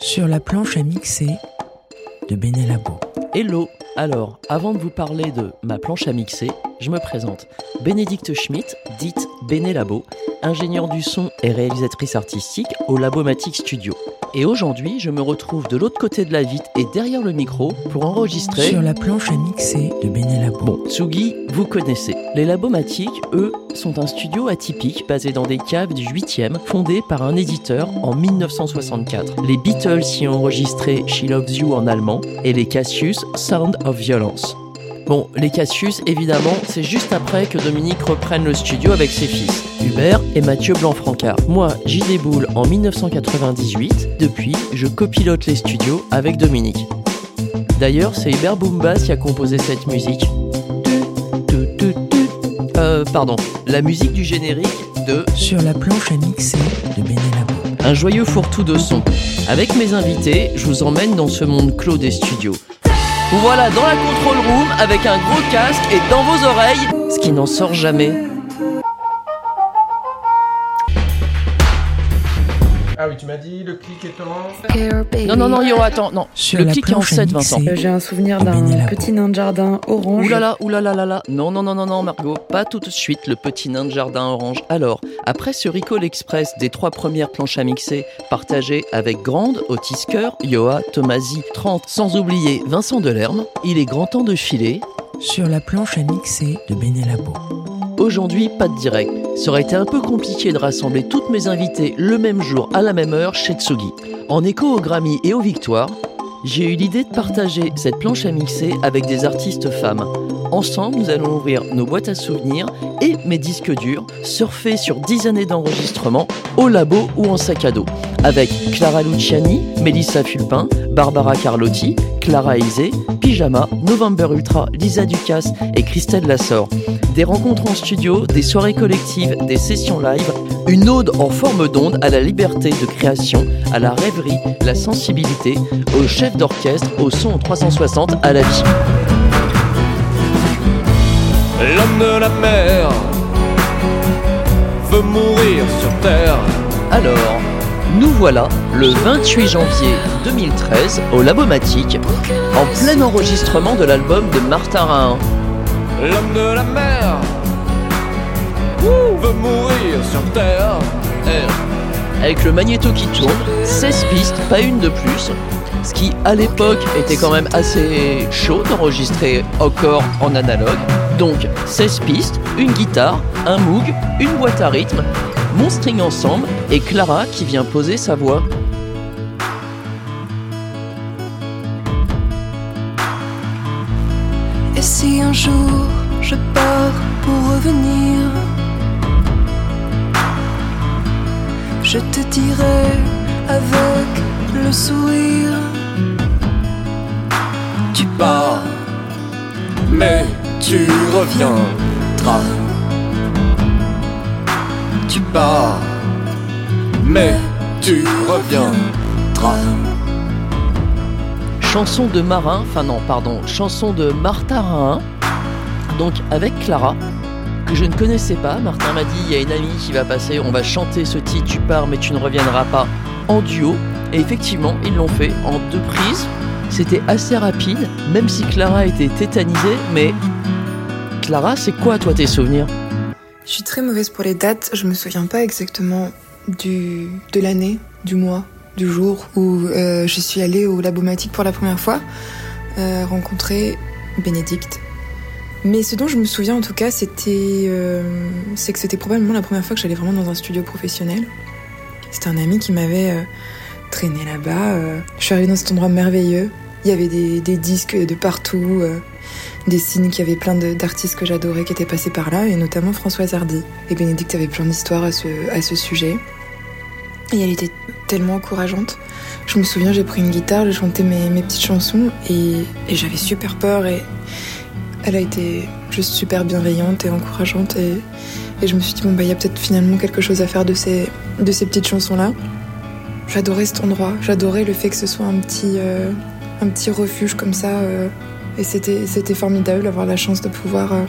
Sur la planche à mixer de Benelabo. Hello Alors, avant de vous parler de ma planche à mixer, je me présente. Bénédicte Schmitt, dite Benelabo, ingénieure du son et réalisatrice artistique au Labomatic Studio. Et aujourd'hui, je me retrouve de l'autre côté de la vitre et derrière le micro pour enregistrer... Sur la planche à mixer de Benelabo. Bon, Tsugi, vous connaissez. Les Labomatic, eux, sont un studio atypique basé dans des caves du 8e, fondé par un éditeur en 1964. Les Beatles y ont enregistré She Loves You en allemand et les Cassius Sound of Violence. Bon, les Cassius, évidemment, c'est juste après que Dominique reprenne le studio avec ses fils, Hubert et Mathieu Blanc-Francard. Moi, j'y déboule en 1998. Depuis, je copilote les studios avec Dominique. D'ailleurs, c'est Hubert Boombas qui a composé cette musique. Euh, pardon, la musique du générique de Sur la planche à mixer de Benelabo. Un joyeux fourre-tout de son. Avec mes invités, je vous emmène dans ce monde clos des studios. Vous voilà dans la control room avec un gros casque et dans vos oreilles, ce qui n'en sort jamais. Oui, tu m'as dit le clic est en. Non, non, non, yo, attends, non. Sur le clic est en planche à 7, Vincent. Euh, J'ai un souvenir d'un petit nain de jardin orange. Oulala, oulala, là, là. Non, non, non, non, non, Margot, pas tout de suite, le petit nain de jardin orange. Alors, après ce Recall Express des trois premières planches à mixer, partagées avec Grande, Otis Kerr, Yoa, Tomasi, 30, sans oublier Vincent Delerme, il est grand temps de filer. Sur la planche à mixer de Benelabo. Aujourd'hui, pas de direct. Ça aurait été un peu compliqué de rassembler toutes mes invités le même jour, à la même heure, chez Tsugi. En écho aux Grammy et aux Victoires, j'ai eu l'idée de partager cette planche à mixer avec des artistes femmes. Ensemble, nous allons ouvrir nos boîtes à souvenirs et mes disques durs, surfer sur 10 années d'enregistrement au labo ou en sac à dos. Avec Clara Luciani, Mélissa Fulpin, Barbara Carlotti, Clara Isé, Pyjama, November Ultra, Lisa Ducasse et Christelle Lassor. Des rencontres en studio, des soirées collectives, des sessions live, une ode en forme d'onde à la liberté de création, à la rêverie, la sensibilité, au chef d'orchestre, au son en 360, à la vie. L'homme de la mer veut mourir sur terre. Alors, nous voilà le 28 janvier 2013 au Labomatic, en plein enregistrement de l'album de Martin Rahin. L'homme de la mer veut mourir sur terre. avec le magnéto qui tourne, 16 pistes, pas une de plus. Ce qui à l'époque était quand même assez chaud d'enregistrer encore en analogue. Donc 16 pistes, une guitare, un Moog, une boîte à rythme, mon string ensemble et Clara qui vient poser sa voix. Et si un jour je pars pour revenir, je te dirai avec le sourire. Tu pars, mais tu reviendras. Pars, mais tu reviendras. Chanson de marin, enfin non, pardon, chanson de Martha Rahin, donc avec Clara, que je ne connaissais pas. Martin m'a dit, il y a une amie qui va passer, on va chanter ce titre, tu pars mais tu ne reviendras pas, en duo. Et effectivement, ils l'ont fait en deux prises. C'était assez rapide, même si Clara était tétanisée, mais Clara, c'est quoi toi tes souvenirs? Je suis très mauvaise pour les dates. Je me souviens pas exactement du, de l'année, du mois, du jour où euh, je suis allée au Labomatique pour la première fois, euh, rencontrer Bénédicte. Mais ce dont je me souviens en tout cas, c'était, euh, c'est que c'était probablement la première fois que j'allais vraiment dans un studio professionnel. C'était un ami qui m'avait traîné là-bas. Je suis arrivée dans cet endroit merveilleux. Il y avait des, disques de partout, des signes, qu'il y avait plein d'artistes que j'adorais qui étaient passés par là, et notamment Françoise Hardy. Et Bénédicte avait plein d'histoires à ce, à ce sujet. Et elle était tellement encourageante. Je me souviens, j'ai pris une guitare, j'ai chanté mes, mes petites chansons, et, j'avais super peur, et elle a été juste super bienveillante et encourageante, et, et je me suis dit, bon, bah, il y a peut-être finalement quelque chose à faire de ces, de ces petites chansons-là. J'adorais cet endroit, j'adorais le fait que ce soit un petit, euh, un petit refuge comme ça. euh, et c'était, formidable d'avoir la chance de pouvoir euh,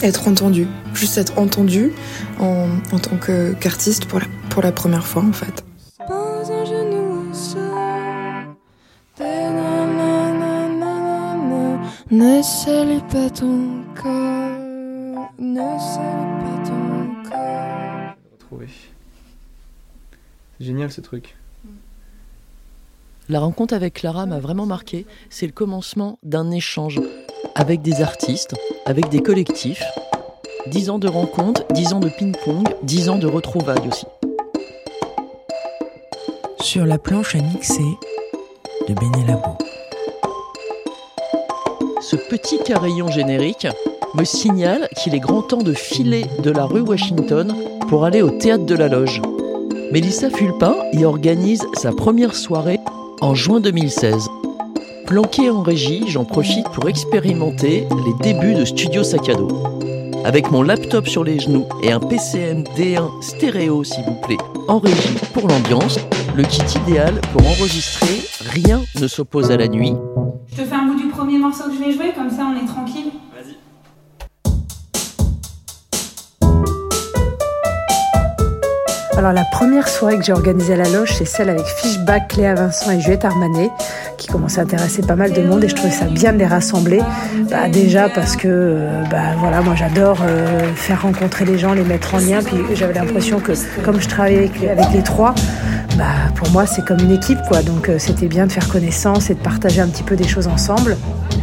être entendu, juste être entendu en, en tant qu'artiste pour la, pour la première fois en fait. Ne salue pas ton corps, ne salue pas ton corps. C'est génial ce truc. La rencontre avec Clara m'a vraiment marqué. C'est le commencement d'un échange avec des artistes, avec des collectifs. Dix ans de rencontres, dix ans de ping-pong, dix ans de retrouvailles aussi. Sur la planche à mixer de Benelabo. Ce petit carillon générique me signale qu'il est grand temps de filer de la rue Washington pour aller au théâtre de la Loge. Mélissa Fulpin y organise sa première soirée en juin 2016. Planqué en régie, j'en profite pour expérimenter les débuts de Studio Saccado. Avec mon laptop sur les genoux et un PCM D1 stéréo s'il vous plaît, en régie pour l'ambiance, le kit idéal pour enregistrer, rien ne s'oppose à la nuit. Je te fais un bout du premier morceau que je vais jouer, comme ça on est tranquille. Alors la première soirée que j'ai organisée à la loge, c'est celle avec Fishback, Cléa Vincent et Juliette Armanet, qui commençaient à intéresser pas mal de monde et je trouvais ça bien de les rassembler. Bah, déjà parce que euh, bah, voilà, moi j'adore euh, faire rencontrer les gens, les mettre en lien. Puis j'avais l'impression que comme je travaillais avec, avec les trois, bah, pour moi c'est comme une équipe quoi. Donc euh, c'était bien de faire connaissance et de partager un petit peu des choses ensemble.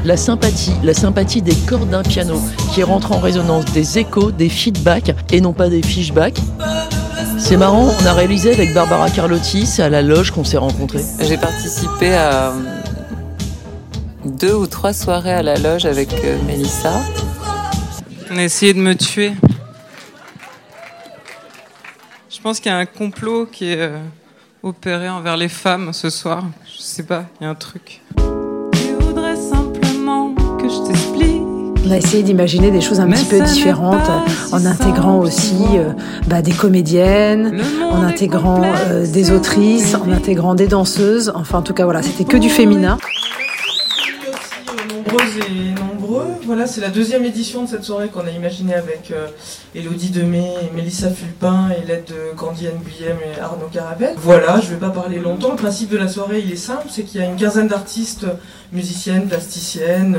La sympathie, la sympathie des cordes d'un piano qui rentre en résonance, des échos, des feedbacks et non pas des fishbacks. C'est marrant, on a réalisé avec Barbara Carlotti, c'est à la loge qu'on s'est rencontrés. J'ai participé à deux ou trois soirées à la loge avec euh, Mélissa. On a essayé de me tuer. Je pense qu'il y a un complot qui est euh, opéré envers les femmes ce soir. Je sais pas, il y a un truc. Je voudrais simplement que je t'explique. On a essayé d'imaginer des choses un petit peu différentes euh, en intégrant aussi euh, bah, des comédiennes, en intégrant euh, des autrices, en intégrant des danseuses. Enfin, en tout cas, voilà, c'était que du féminin. Et nombreux. Voilà, c'est la deuxième édition de cette soirée qu'on a imaginée avec euh, Elodie Demey, Mélissa Fulpin et l'aide de Candy Nguyen et Arnaud Carabel. Voilà, je vais pas parler longtemps. Le principe de la soirée, il est simple, c'est qu'il y a une quinzaine d'artistes, musiciennes, plasticiennes,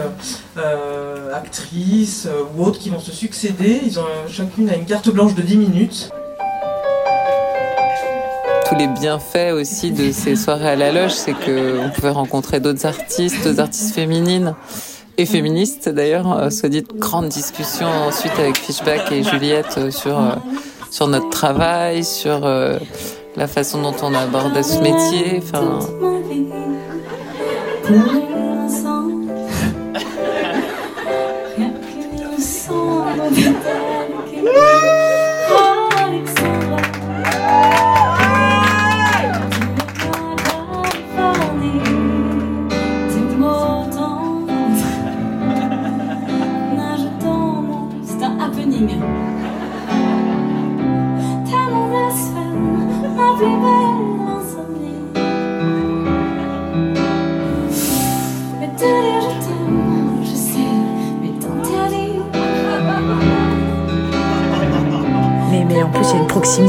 euh, actrices euh, ou autres qui vont se succéder. Ils ont euh, chacune a une carte blanche de 10 minutes. Tous les bienfaits aussi de ces soirées à la loge, c'est qu'on pouvait rencontrer d'autres artistes, d'autres artistes féminines et féministes d'ailleurs. Euh, soit dit, grande discussion ensuite avec Fishback et Juliette euh, sur, euh, sur notre travail, sur euh, la façon dont on aborde ce métier. Enfin,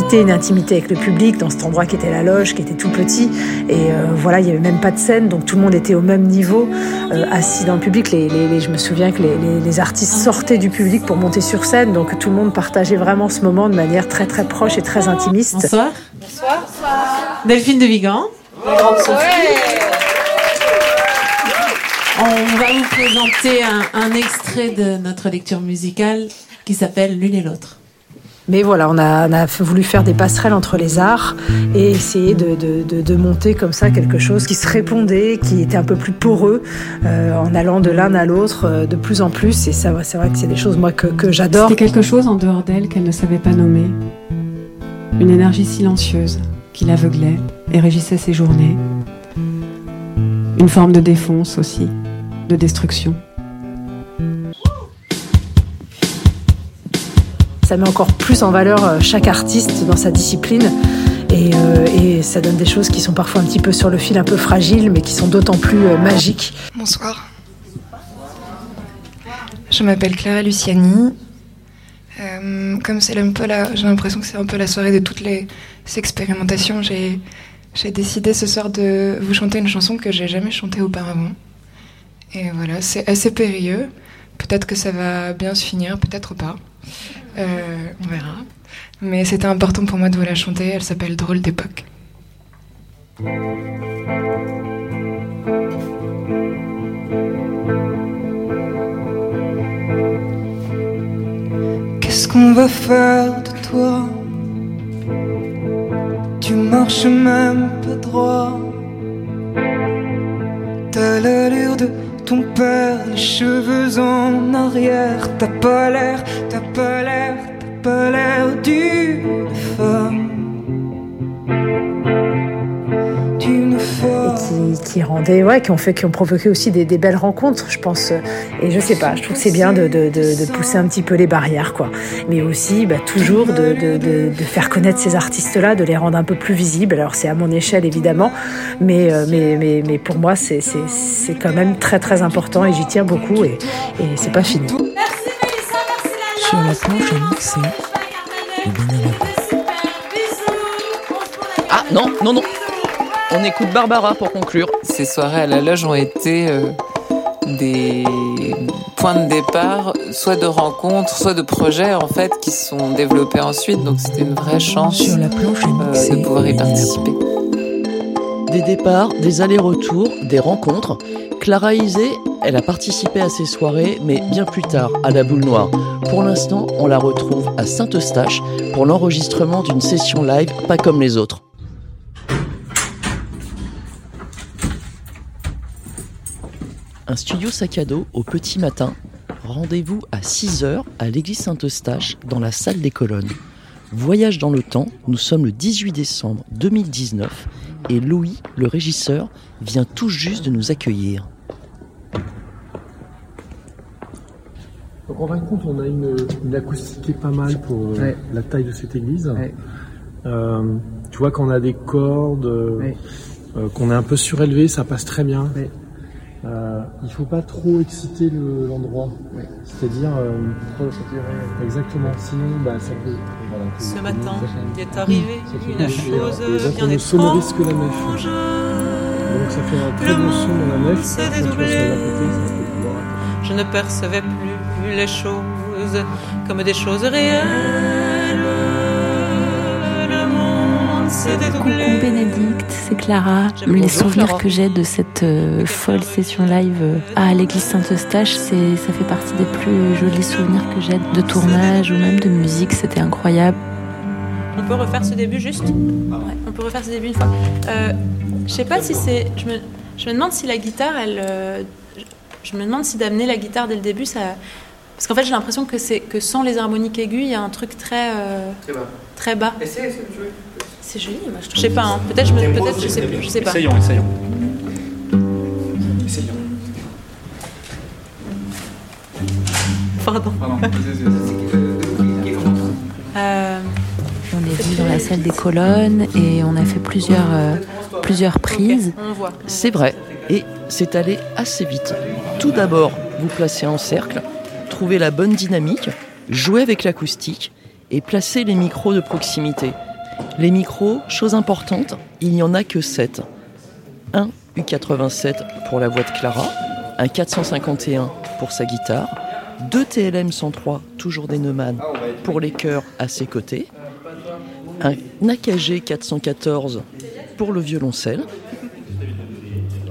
proximité, une intimité avec le public dans cet endroit qui était la loge, qui était tout petit. Et euh, voilà, il n'y avait même pas de scène, donc tout le monde était au même niveau, euh, assis dans le public. Les, les- les- je me souviens que les, les- les artistes sortaient du public pour monter sur scène, donc tout le monde partageait vraiment ce moment de manière très très proche et très intimiste. Bonsoir. Bonsoir. Delphine de Vigan. On va vous présenter un, un extrait de notre lecture musicale qui s'appelle L'une et l'autre. Mais voilà, on a, voulu faire des passerelles entre les arts et essayer de, monter comme ça quelque chose qui se répondait, qui était un peu plus poreux, euh, en allant de l'un à l'autre euh, de plus en plus. Et ça, c'est vrai que c'est des choses moi que, que j'adore. C'était quelque chose en dehors d'elle qu'elle ne savait pas nommer. Une énergie silencieuse qui l'aveuglait et régissait ses journées. Une forme de défonce aussi, de destruction. Ça met encore plus en valeur euh, chaque artiste dans sa discipline. Et, euh, et ça donne des choses qui sont parfois un petit peu sur le fil, un peu fragiles, mais qui sont d'autant plus euh, magiques. Bonsoir. Je m'appelle Clara Luciani. Comme c'est un peu la, j'ai l'impression que c'est un peu la soirée de toutes les expérimentations. J'ai, j'ai décidé ce soir de vous chanter une chanson que j'ai jamais chantée auparavant. Et voilà, c'est assez périlleux. Peut-être que ça va bien se finir, peut-être pas. Euh, on verra. Mais c'était important pour moi de vous la chanter. Elle s'appelle Drôle d'époque. Qu'est-ce qu'on va faire de toi? Tu marches même pas droit. T'as l'allure de ton père, les cheveux en arrière. T'as pas l'air, t'as pas l'air, t'as pas l'air d'une femme. Femme. qui, qui rendaient, ouais, qui ont fait, qui ont provoqué aussi des, des belles rencontres, je pense. Et je sais pas, je trouve que c'est bien de, de, de, de pousser un petit peu les barrières, quoi. Mais aussi, bah, toujours de, de, de, de faire connaître ces artistes-là, de les rendre un peu plus visibles. Alors c'est à mon échelle évidemment, mais euh, mais mais, mais pour moi c'est c'est c'est quand même très très important et j'y tiens beaucoup et et c'est pas fini. Sur la planche à mixer. Ah non, non, non. On écoute Barbara pour conclure. Ces soirées à la loge ont été euh, des points de départ, soit de rencontres, soit de projets en fait qui se sont développés ensuite. Donc c'était une vraie chance Sur la planche euh, de pouvoir y participer. Des départs, des allers-retours, des rencontres. Clara Isé, elle a participé à ces soirées, mais bien plus tard, à la boule noire. Pour l'instant, on la retrouve à Saint-Eustache pour l'enregistrement d'une session live pas comme les autres. Un studio sac à dos au petit matin. Rendez-vous à 6h à l'église Saint-Eustache dans la salle des colonnes. Voyage dans le temps, nous sommes le 18 décembre 2019 et Louis, le régisseur, vient tout juste de nous accueillir. Donc en fin de compte, on a une, une acoustique qui est pas mal pour euh, Ouais. la taille de cette église. Ouais. Euh, tu vois qu'on a des cordes, euh, Ouais. euh, qu'on est un peu surélevé, ça passe très bien. Euh, il faut pas trop exciter le- l'endroit. C'est-à-dire, euh, exactement. Sinon, bah, ça peut. voilà, Ce que- matin, il est arrivé peut une chose Et donc, bien on ne sonorise que la nef. étrange. Donc ça fait un très Le bon son dans la monde nef. s'est dédoublé. Je ne percevais plus les choses comme des choses réelles. Le monde s'est Coucou dédoublé. Bénédicte, c'est Clara. Les souvenirs Clara. que j'ai de cette euh, folle session live euh, à l'église Saint-Eustache, c'est, ça fait partie des plus jolis souvenirs que j'ai de tournage ou même de musique. C'était incroyable. On peut refaire ce début juste? Ouais, On peut refaire ce début une fois. Euh, je sais pas si c'est. Je me, je me demande si la guitare, elle. euh, je- me demande si d'amener la guitare dès le début, ça. Parce qu'en fait, j'ai l'impression que c'est que sans les harmoniques aiguës, il y a un truc très euh, Très bas. très bas. Essaye, essaye, tu veux. C'est joli, moi je trouve. Je sais pas, hein. peut-être je me, peut-être je sais, je sais pas. Essayons, essayons. Essayons. Pardon. Euh, On est venu dans la salle des colonnes et on a fait plusieurs, euh, plusieurs prises. on voit. C'est vrai, et c'est allé assez vite. Tout d'abord, vous placez en cercle, trouvez la bonne dynamique, jouez avec l'acoustique et placez les micros de proximité. Les micros, chose importante, il n'y en a que 7. Un U87 pour la voix de Clara, un 451 pour sa guitare, deux TLM 103, toujours des Neumann, pour les chœurs à ses côtés, un AKG 414 pour le violoncelle,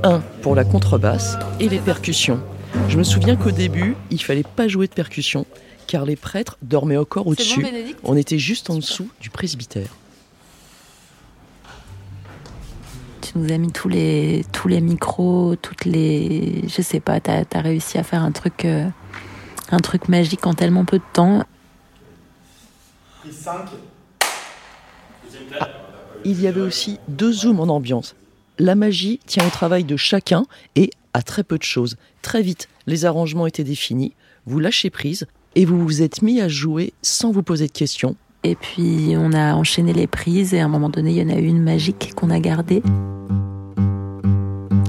un pour la contrebasse et les percussions. Je me souviens qu'au début, il fallait pas jouer de percussion car les prêtres dormaient encore au-dessus. On était juste en dessous du presbytère. Tu nous as mis tous les, tous les micros, toutes les. Je sais pas, t'as as réussi à faire un truc, euh, un truc magique en tellement peu de temps. Il y avait aussi deux zooms en ambiance. La magie tient au travail de chacun et à très peu de choses. Très vite, les arrangements étaient définis, vous lâchez prise et vous vous êtes mis à jouer sans vous poser de questions. Et puis on a enchaîné les prises et à un moment donné, il y en a eu une magique qu'on a gardée.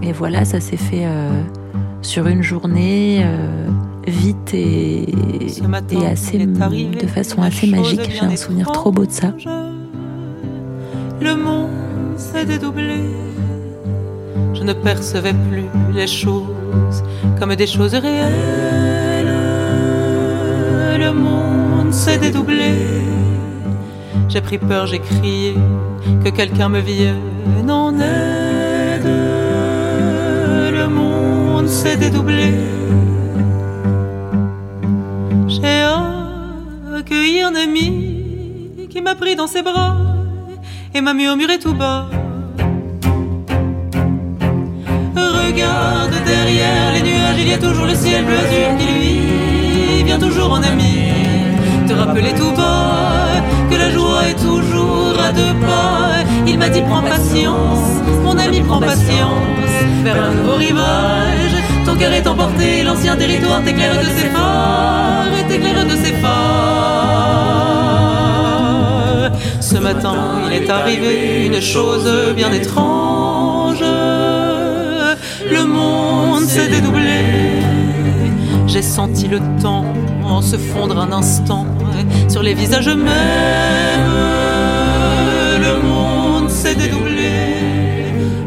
Et voilà, ça s'est fait euh, sur une journée, euh, vite et, matin, et assez, arrivé de façon assez magique. J'ai un souvenir trop beau de ça. Le monde s'est dédoublé. je ne percevais plus les choses comme des choses réelles. Le monde s'est dédoublé. J'ai pris peur, j'ai crié que quelqu'un me vienne en aide. Le monde s'est dédoublé. J'ai accueilli un ami qui m'a pris dans ses bras et m'a murmuré tout bas. Regarde derrière les nuages, il y a toujours le ciel bleu qui lui vient toujours en ami. Te rappeler tout bas toujours à deux pas. Il m'a dit prends patience, mon ami prends patience, vers un nouveau rivage. Ton cœur est emporté, l'ancien territoire t'éclaire de ses phares, t'éclaire de ses phares. Ce matin, il est arrivé une chose bien étrange. Le monde s'est dédoublé. J'ai senti le temps se fondre un instant sur les visages mêmes. Le monde s'est dédoublé.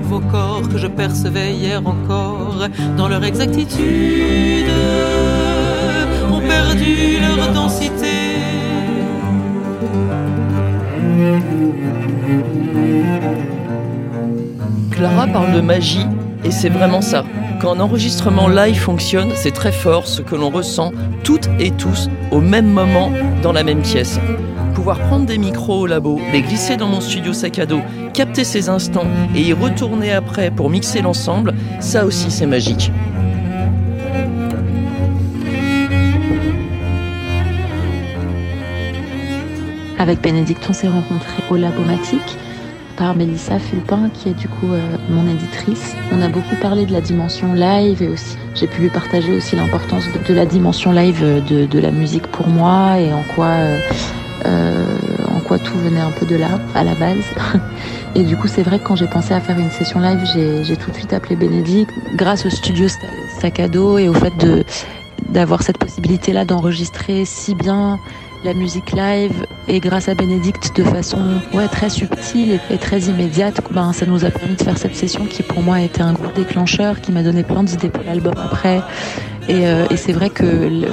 Vos corps que je percevais hier encore dans leur exactitude ont perdu leur densité. Clara parle de magie et c'est vraiment ça. Quand un enregistrement live fonctionne, c'est très fort ce que l'on ressent toutes et tous au même moment dans la même pièce. Pouvoir prendre des micros au labo, les glisser dans mon studio sac à dos, capter ces instants et y retourner après pour mixer l'ensemble, ça aussi c'est magique. Avec Bénédicte, on s'est rencontrés au Labomatique par Mélissa Fulpin, qui est du coup euh, mon éditrice. On a beaucoup parlé de la dimension live et aussi j'ai pu lui partager aussi l'importance de, la dimension live de, de, la musique pour moi et en quoi, euh, euh, en quoi tout venait un peu de là à la base. Et du coup, c'est vrai que quand j'ai pensé à faire une session live, j'ai tout de suite appelé Bénédicte grâce au studio dos et au fait de d'avoir cette possibilité-là d'enregistrer si bien la musique live et grâce à Bénédicte de façon ouais, très subtile et, très immédiate, ben, ça nous a permis de faire cette session qui pour moi a été un gros déclencheur, qui m'a donné plein d'idées pour l'album après. Et, euh, et c'est vrai que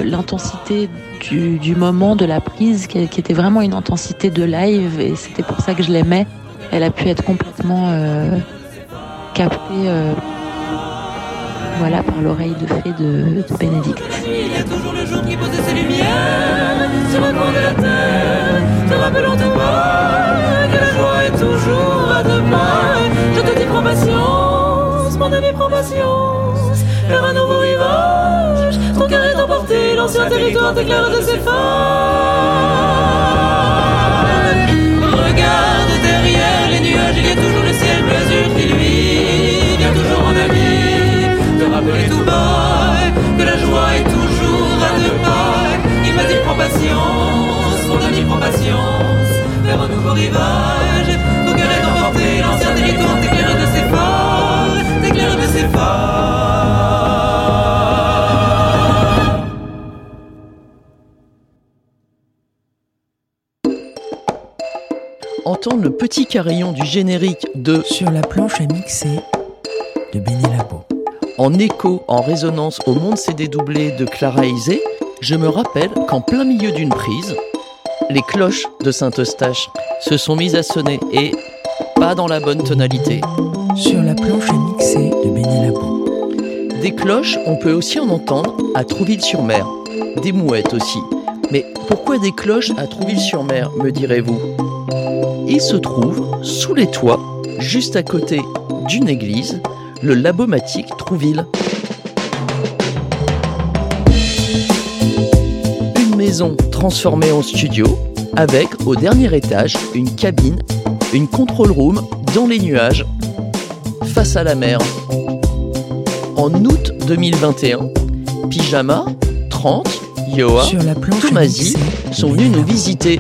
l'intensité du, du, moment de la prise, qui, était vraiment une intensité de live, et c'était pour ça que je l'aimais, elle a pu être complètement euh, captée. Euh, voilà, par l'oreille de fée de, de Bénédicte. Il y a toujours le jour qui posait ses lumières sur un coin de la terre, te rappelant tout bas que la joie est toujours à pas. Je te dis prends patience, mon ami prends patience, vers un nouveau rivage. Ton cœur est emporté, l'ancien territoire t'éclaire de ses phares. Regarde derrière les nuages, il y a toujours prends patience, mon ami prends patience, vers un nouveau rivage. Ton cœur est emporté, l'ancien territoire t'éclaire de ses phares, t'éclaire de ses phares. Entendre le petit carillon du générique de Sur la planche à mixer de Béné Labo en écho, en résonance au monde s'est dédoublé de Clara Isé, je me rappelle qu'en plein milieu d'une prise, les cloches de Saint-Eustache se sont mises à sonner et pas dans la bonne tonalité. Sur la planche à mixer de Bénélabo. Des cloches, on peut aussi en entendre à Trouville-sur-Mer. Des mouettes aussi. Mais pourquoi des cloches à Trouville-sur-Mer, me direz-vous? Il se trouve sous les toits, juste à côté d'une église, le Labomatique Trouville. Maison transformée en studio, avec au dernier étage une cabine, une control room dans les nuages, face à la mer. En août 2021, Pyjama, 30, Yoa, Tomasi sont venus nous visiter.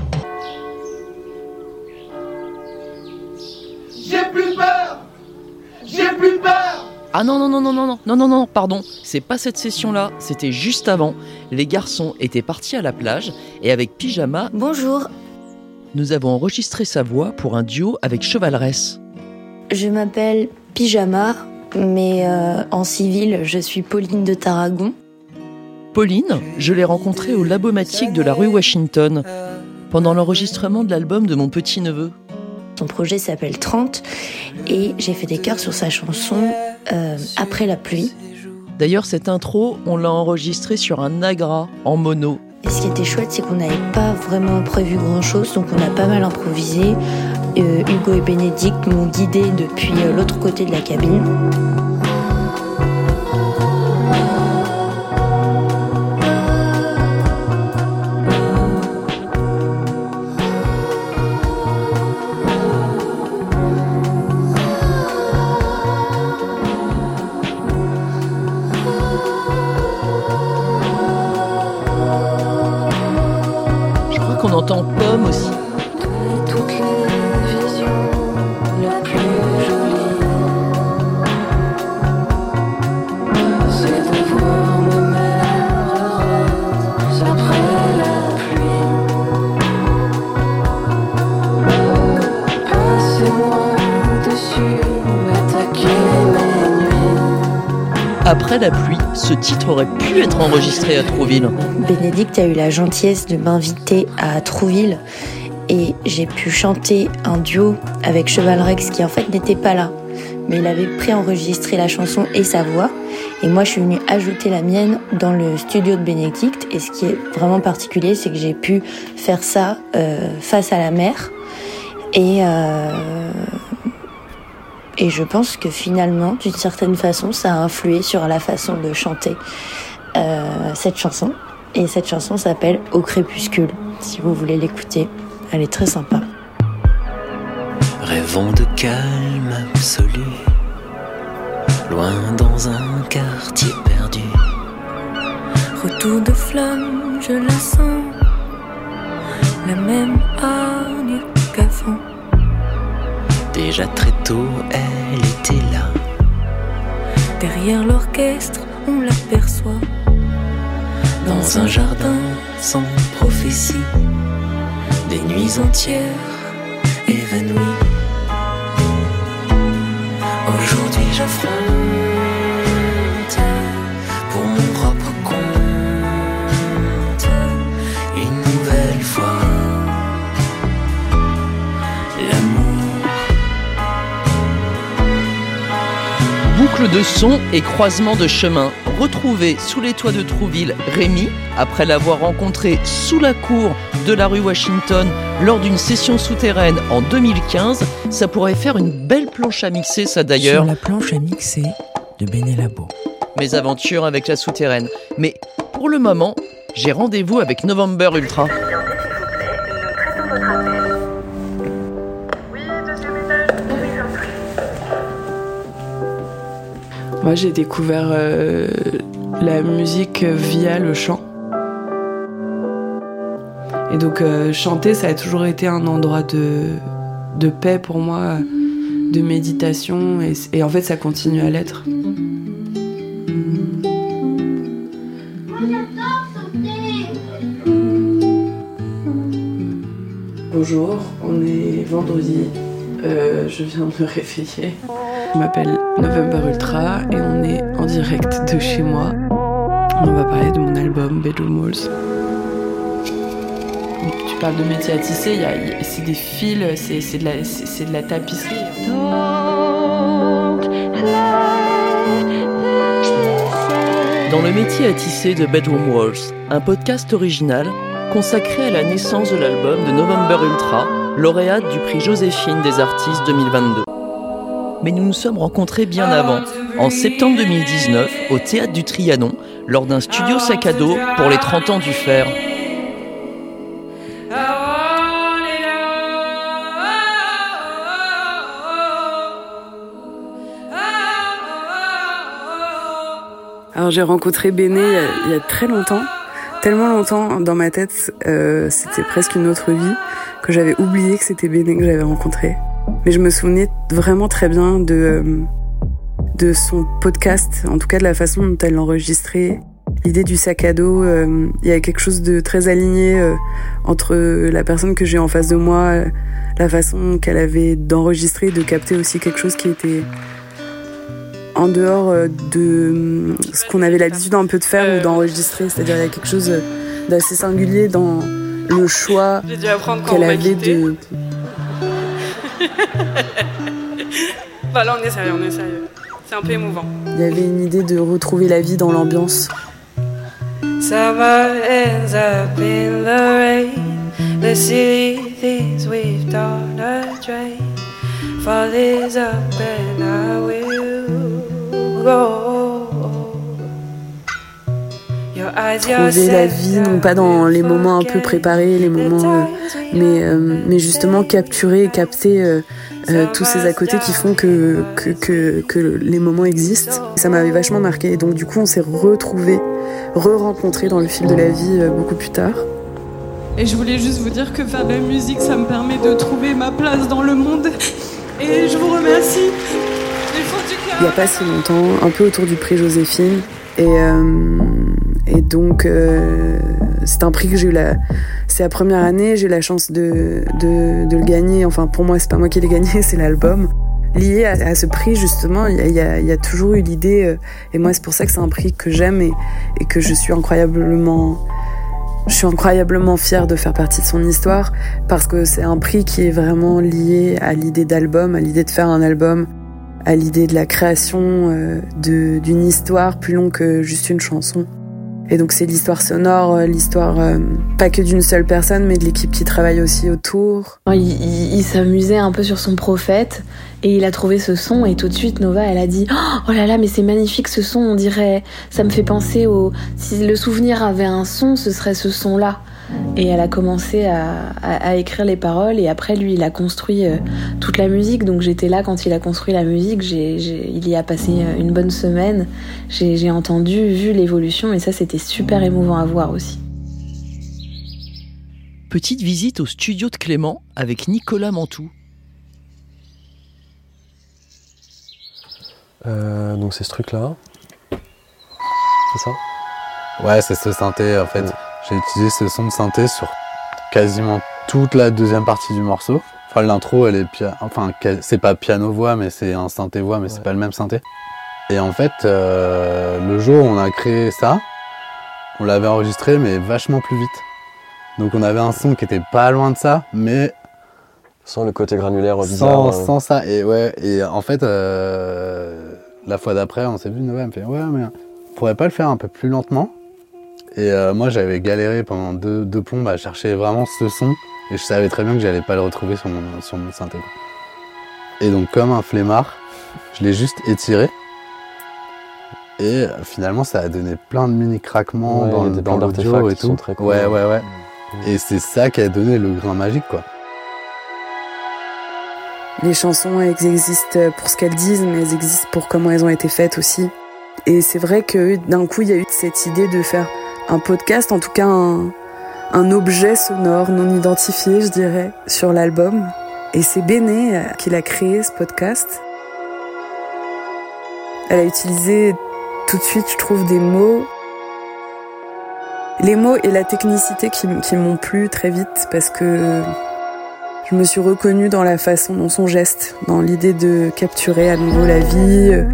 Ah non, non, non, non, non, non, non, non, non, pardon, c'est pas cette session-là, c'était juste avant. Les garçons étaient partis à la plage et avec Pyjama. Bonjour. Nous avons enregistré sa voix pour un duo avec Chevaleresse. Je m'appelle Pyjama, mais euh, en civil, je suis Pauline de Tarragon. Pauline, je l'ai rencontrée au Labomatique de la rue Washington pendant l'enregistrement de l'album de mon petit-neveu. Son projet s'appelle 30 et j'ai fait des chœurs sur sa chanson euh, Après la pluie. D'ailleurs, cette intro, on l'a enregistrée sur un Nagra en mono. Et ce qui était chouette, c'est qu'on n'avait pas vraiment prévu grand-chose, donc on a pas mal improvisé. Euh, Hugo et Bénédicte m'ont guidé depuis euh, l'autre côté de la cabine. Qu'on entend Pomme aussi. Ce titre aurait pu être enregistré à Trouville. Bénédicte a eu la gentillesse de m'inviter à Trouville et j'ai pu chanter un duo avec Cheval Rex qui en fait n'était pas là. Mais il avait préenregistré la chanson et sa voix. Et moi, je suis venue ajouter la mienne dans le studio de Bénédicte. Et ce qui est vraiment particulier, c'est que j'ai pu faire ça euh, face à la mer. Et, euh, et je pense que finalement, d'une certaine façon, ça a influé sur la façon de chanter euh, cette chanson. Et cette chanson s'appelle Au crépuscule. Si vous voulez l'écouter, elle est très sympa. Rêvons de calme absolu, loin dans un quartier perdu. Retour de flamme, je la sens, la même hargne qu'avant. Déjà très tôt, elle était là. Derrière l'orchestre, on l'aperçoit. Dans un jardin sans prophétie, des nuits entières évanouies. Aujourd'hui j'affronte Boucle de son et croisement de chemin. Retrouver sous les toits de Trouville Rémi, après l'avoir rencontré sous la cour de la rue Washington lors d'une session souterraine en 2015, ça pourrait faire une belle planche à mixer, ça d'ailleurs. Sur la planche à mixer de Benelabo. Mes aventures avec la souterraine. Mais pour le moment, j'ai rendez-vous avec November Ultra. Moi, j'ai découvert euh, la musique via le chant. Et donc, euh, chanter, ça a toujours été un endroit de, de paix pour moi, de méditation. Et, en fait, ça continue à l'être. Bonjour, on est vendredi. Euh, je viens de me réveiller. Je m'appelle November Ultra et on est en direct de chez moi. On va parler de mon album Bedroom Walls. Tu parles de métier à tisser, il y a- il y a- c'est des fils, c'est c'est de, la- c'est- c'est de la tapisserie. Dans le métier à tisser de Bedroom Walls, un podcast original consacré à la naissance de l'album de November Ultra, lauréate du prix Joséphine des artistes 2022. Mais nous nous sommes rencontrés bien avant, en septembre 2019, au théâtre du Trianon, lors d'un studio sac à dos pour les 30 ans du fer. Alors j'ai rencontré Béné il y, a, il y a très longtemps, tellement longtemps dans ma tête, euh, c'était presque une autre vie que j'avais oublié que c'était Béné que j'avais rencontré. Mais je me souvenais vraiment très bien de euh, de son podcast, en tout cas de la façon dont elle l'enregistrait. L'idée du sac à dos, euh, il y a quelque chose de très aligné euh, entre la personne que j'ai en face de moi, la façon qu'elle avait d'enregistrer, de capter aussi quelque chose qui était en dehors de ce qu'on avait l'habitude un peu de faire ou d'enregistrer. C'est-à-dire il y a quelque chose d'assez singulier dans le choix qu'elle avait de. bah là on est sérieux, on est sérieux. C'est un peu émouvant. Il y avait une idée de retrouver la vie dans l'ambiance. Summer ends up in the rain. The silly things we've done a drain. Fall is up and I will go. Trouver la vie, non pas dans les moments un peu préparés, les moments, euh, mais, euh, mais justement capturer et capter euh, euh, tous ces à côté qui font que, que, que, que les moments existent. Ça m'avait vachement marqué. Et donc du coup, on s'est retrouvés, re-rencontrés dans le fil de la vie euh, beaucoup plus tard. Et je voulais juste vous dire que faire de la musique, ça me permet de trouver ma place dans le monde. Et je vous remercie. Il n'y a pas si longtemps, un peu autour du prix Joséphine. Et, euh, et donc, euh, c'est un prix que j'ai eu la. C'est la première année, j'ai eu la chance de, de, le gagner. Enfin, pour moi, c'est pas moi qui l'ai gagné, c'est l'album. Lié à, ce prix, justement, il y a, toujours eu l'idée. euh, et moi, c'est pour ça que c'est un prix que j'aime et, que je suis incroyablement. Je suis incroyablement fière de faire partie de son histoire parce que c'est un prix qui est vraiment lié à l'idée d'album, à l'idée de faire un album, à l'idée de la création euh, d'une histoire plus longue que juste une chanson. Et donc c'est l'histoire sonore, euh, l'histoire euh, pas que d'une seule personne, mais de l'équipe qui travaille aussi autour. Il, il- s'amusait un peu sur son prophète et il a trouvé ce son et tout de suite Nova elle a dit oh là là mais c'est magnifique ce son on dirait ça me fait penser au si le souvenir avait un son ce serait ce son là et elle a commencé à, à- à écrire les paroles et après lui il a construit euh, toute la musique donc j'étais là quand il a construit la musique j'ai, j'ai- il y a passé euh, une bonne semaine j'ai, j'ai entendu vu l'évolution et ça c'était super émouvant à voir aussi Petite visite au studio de Clément avec Nicolas Mantoux. Euh, donc c'est ce truc-là? C'est ça? Ouais, c'est ce synthé en fait. J'ai utilisé ce son de synthé sur quasiment toute la deuxième partie du morceau. Enfin, l'intro, elle est pia- enfin, c'est pas piano-voix, mais c'est un synthé-voix, mais c'est pas le même synthé. Et en fait, euh, le jour où on a créé ça, on l'avait enregistré, mais vachement plus vite. Donc on avait un son qui était pas loin de ça, mais Sans le côté granulaire bizarre. sans, euh. sans ça. Et ouais, et en fait, euh, la fois d'après, on s'est vu, Nova me fait Ouais, mais on pourrait pas le faire un peu plus lentement? Et euh, moi, j'avais galéré pendant deux, deux plombes à chercher vraiment ce son. Et je savais très bien que j'allais pas le retrouver sur mon, sur mon synthé. Et donc, comme un flemmard, je l'ai juste étiré. Et euh, finalement, ça a donné plein de mini craquements Ouais, dans, le- des dans l'audio et tout. sont très cool. ouais, ouais, ouais. Et c'est ça qui a donné le grain magique, quoi. Les chansons, elles existent pour ce qu'elles disent, mais elles existent pour comment elles ont été faites aussi. Et c'est vrai que d'un coup, il y a eu cette idée de faire un podcast, en tout cas un, objet sonore non identifié, je dirais, sur l'album. Et c'est Béné euh, qui l'a créé, ce podcast. Elle a utilisé tout de suite, je trouve, des mots. Les mots et la technicité qui, qui m'ont plu très vite parce que je me suis reconnue dans la façon, dans son geste, dans l'idée de capturer à nouveau la vie.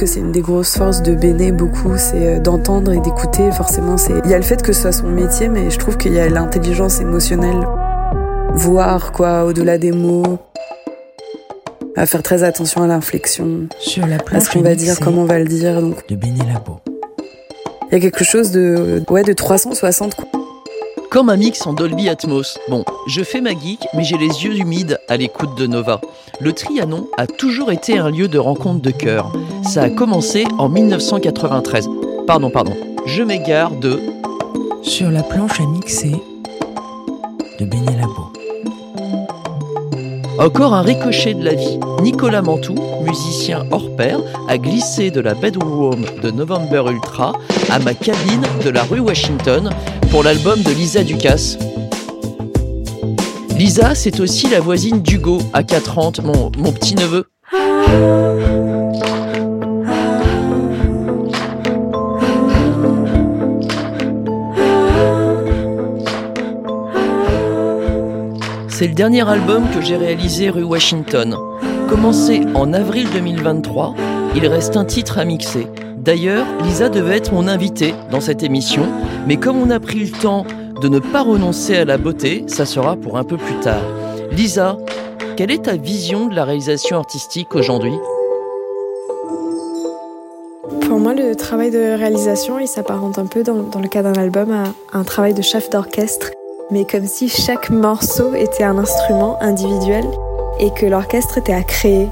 Que c'est une des grosses forces de Béné, beaucoup, c'est euh, d'entendre et d'écouter. Forcément, c'est. Il y a le fait que ce soit son métier, mais je trouve qu'il y a l'intelligence émotionnelle. Voir, quoi, au-delà des mots. À faire très attention à l'inflexion. Sur la À ce qu'on va dire, comment on va le dire. Donc, de Béné Labo. il y a quelque chose de, ouais, de 360, quoi. Comme un mix en Dolby Atmos. Bon, je fais ma geek, mais j'ai les yeux humides à l'écoute de Nova. Le Trianon a toujours été un lieu de rencontre de cœur. Ça a commencé en 1993. Pardon, pardon. Je m'égare de Sur la planche à mixer de Béné Labo. Encore un ricochet de la vie. Nicolas Mantoux, musicien hors pair, a glissé de la bedroom de November Ultra à ma cabine de la rue Washington pour l'album de Lisa Ducasse. Lisa, c'est aussi la voisine d'Hugo à 4 ans, mon, mon petit-neveu. C'est le dernier album que j'ai réalisé rue Washington. Commencé en avril 2023, il reste un titre à mixer. D'ailleurs, Lisa devait être mon invitée dans cette émission, mais comme on a pris le temps de ne pas renoncer à la beauté, ça sera pour un peu plus tard. Lisa, quelle est ta vision de la réalisation artistique aujourd'hui? Pour moi, le travail de réalisation, il s'apparente un peu dans, le cas d'un album à un travail de chef d'orchestre, mais comme si chaque morceau était un instrument individuel et que l'orchestre était à créer.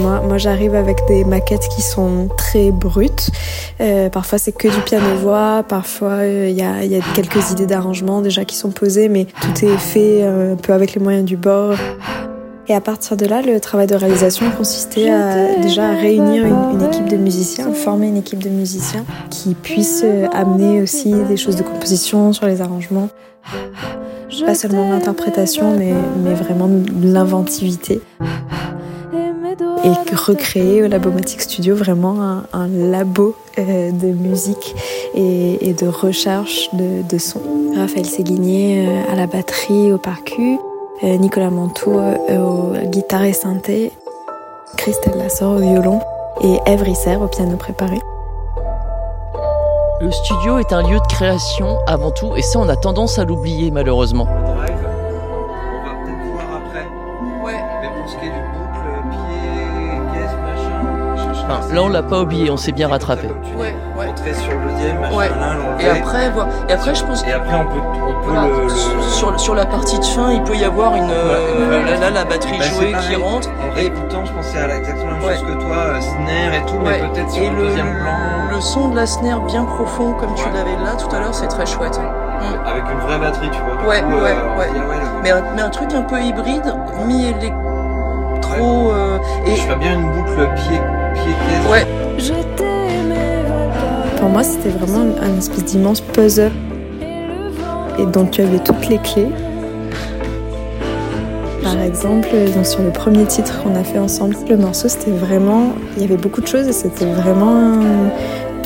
Moi, j'arrive avec des maquettes qui sont très brutes. Euh, parfois, c'est que du piano-voix. Parfois, il y, a, y a quelques idées d'arrangement déjà qui sont posées, mais tout est fait euh, un peu avec les moyens du bord. Et à partir de là, le travail de réalisation consistait à déjà réunir une, une, équipe de musiciens, former une équipe de musiciens qui puisse euh, amener aussi des choses de composition sur les arrangements. Pas seulement l'interprétation, mais, mais vraiment l'inventivité. Et recréer au Labomatic Studio vraiment un, un labo euh, de musique et, et, de recherche de, de son. Raphaël Séguinier euh, à la batterie, au parcu. Euh, Nicolas Manteau euh, au guitare et synthé, Christelle Lassor au violon et Ève Risser au piano préparé. Le studio est un lieu de création avant tout, et ça on a tendance à l'oublier malheureusement. On va peut-être voir après. Ouais. Mais pour ce qui est du boucle, pied, caisse, machin. Enfin, là on l'a pas oublié, on s'est bien rattrapé. Ouais, ouais. Entrer sur le deuxième, machin Ouais. là, l'enlever. Et après, voilà. et après je pense Et après on peut, on peut Voilà. le, le- sur, sur la partie de fin, il peut y avoir une euh, là, là, la batterie Bah, jouée qui rentre. En réécoutant, je pensais à la- exactement la même Ouais. chose que toi, euh, snare et tout, Ouais. mais peut-être sur Et le, le, deuxième plan. le son de la snare bien profond comme tu l'avais là tout à l'heure, c'est très chouette. Mm. Avec une vraie batterie, tu vois. du Ouais, coup, euh, ouais, on ouais. dit, ouais, Mais un, mais un truc un peu hybride, mi-électro. euh, Et je ferais bien une boucle pied, pied caisse. Ouais. Pour moi, c'était vraiment un espèce d'immense puzzle et dont tu avais toutes les clés. Par exemple, donc sur le premier titre qu'on a fait ensemble, le morceau, c'était vraiment, il y avait beaucoup de choses et c'était vraiment un,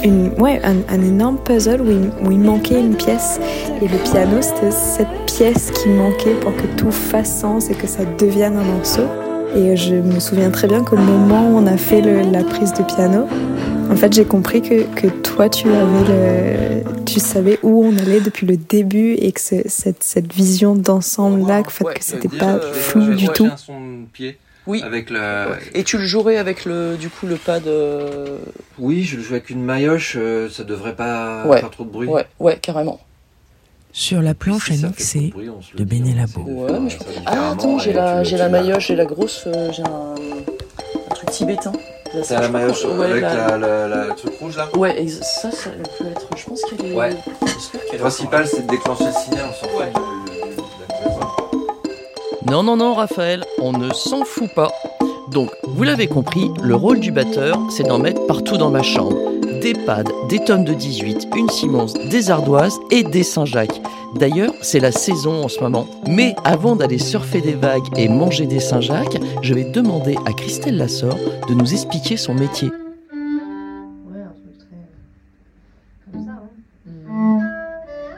une, ouais, un, énorme puzzle où il, manquait une pièce. Et le piano, c'était cette pièce qui manquait pour que tout fasse sens et que ça devienne un morceau. Et je me souviens très bien qu'au moment où on a fait la prise de piano, en fait, j'ai compris que, que toi, tu avais le, tu savais où on allait depuis le début et que ce- cette, cette vision d'ensemble-là, en fait, que c'était pas flou du tout. un son de pied. Oui. Avec la. Et tu le jouerais avec le du coup le pad. euh, Oui, je le joue avec une maillotche, euh, ça devrait pas Ouais. faire trop de bruit. Ouais, ouais, carrément. Sur la planche à mixer de Benelabo. Ouais, mais je- Ah attends, j'ai la j'ai la maillotche, j'ai la grosse, euh, j'ai un, un truc tibétain. C'est la maillotche Ouais, avec la- la, la, la- le truc rouge là Ouais, ça, ça peut être. Je pense qu'elle est. Ouais. Le principal c'est de déclencher le signal, on s'en couleur. Non, non, non, Raphaël, on ne s'en fout pas. Donc, vous l'avez compris, le rôle du batteur, c'est d'en mettre partout dans ma chambre. Des pads, des tonnes de 18, une Simmons, des ardoises et des Saint-Jacques. D'ailleurs, c'est la saison en ce moment. Mais avant d'aller surfer des vagues et manger des Saint-Jacques, je vais demander à Christelle Lassor de nous expliquer son métier.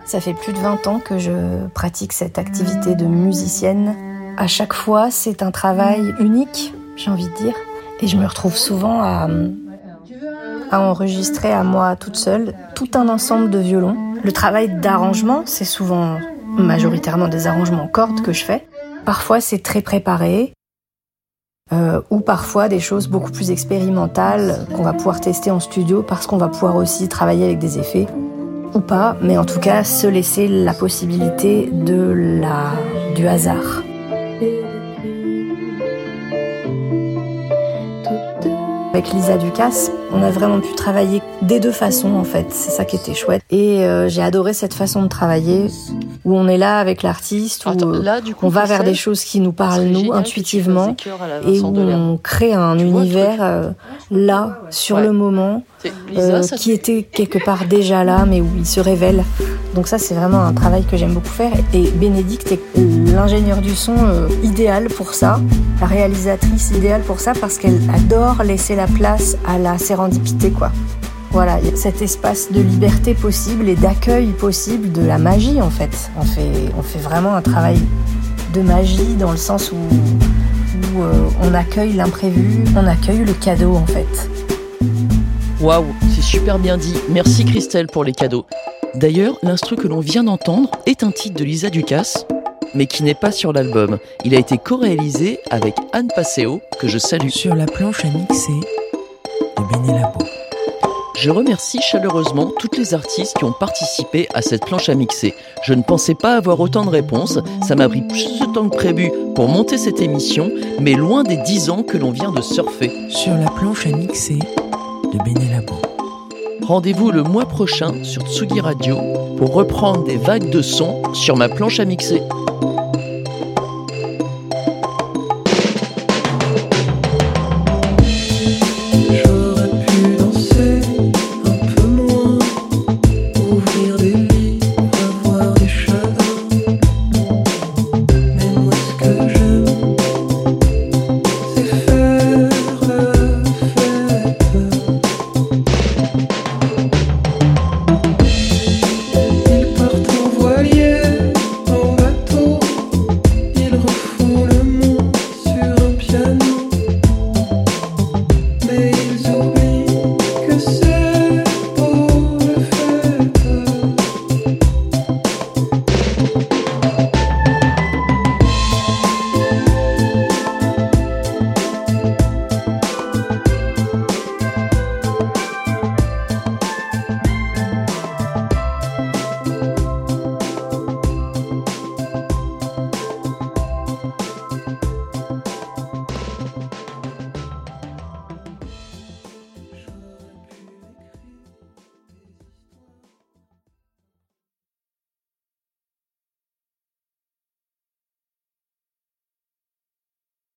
Ça fait plus de 20 ans que je pratique cette activité de musicienne. À chaque fois, c'est un travail unique, j'ai envie de dire. Et je me retrouve souvent à, à enregistrer à moi toute seule tout un ensemble de violons. Le travail d'arrangement, c'est souvent majoritairement des arrangements cordes que je fais. Parfois, c'est très préparé. euh, ou parfois des choses beaucoup plus expérimentales qu'on va pouvoir tester en studio parce qu'on va pouvoir aussi travailler avec des effets ou pas, mais en tout cas se laisser la possibilité du hasard. Avec Lisa Ducasse, on a vraiment pu travailler des deux façons en fait, c'est ça qui était chouette. Et euh, j'ai adoré cette façon de travailler où on est là avec l'artiste, où Attends, euh, là, du coup, on va vers des choses qui nous parlent nous intuitivement et où on crée un univers euh, là sur le moment Lisa, euh, qui était quelque part déjà là mais où il se révèle. Donc ça c'est vraiment un travail que j'aime beaucoup faire et Bénédicte est l'ingénieur du son euh, idéal pour ça, la réalisatrice idéale pour ça parce qu'elle adore laisser la place à la sérendipité quoi. Voilà, cet espace de liberté possible et d'accueil possible de la magie en fait. On fait, vraiment un travail de magie dans le sens où, où euh, on accueille l'imprévu, on accueille le cadeau en fait. Waouh, c'est super bien dit. Merci Christelle pour les cadeaux. D'ailleurs, l'instru que l'on vient d'entendre est un titre de Lisa Ducasse, mais qui n'est pas sur l'album. Il a été co-réalisé avec Anne Passeo, que je salue. Sur la planche à mixer de Béné Labo. Je remercie chaleureusement toutes les artistes qui ont participé à cette planche à mixer. Je ne pensais pas avoir autant de réponses, ça m'a pris plus de temps que prévu pour monter cette émission, mais loin des 10 ans que l'on vient de surfer. Sur la planche à mixer de Béné Labo. Rendez-vous le mois prochain sur Tsugi Radio pour reprendre des vagues de sons sur ma planche à mixer.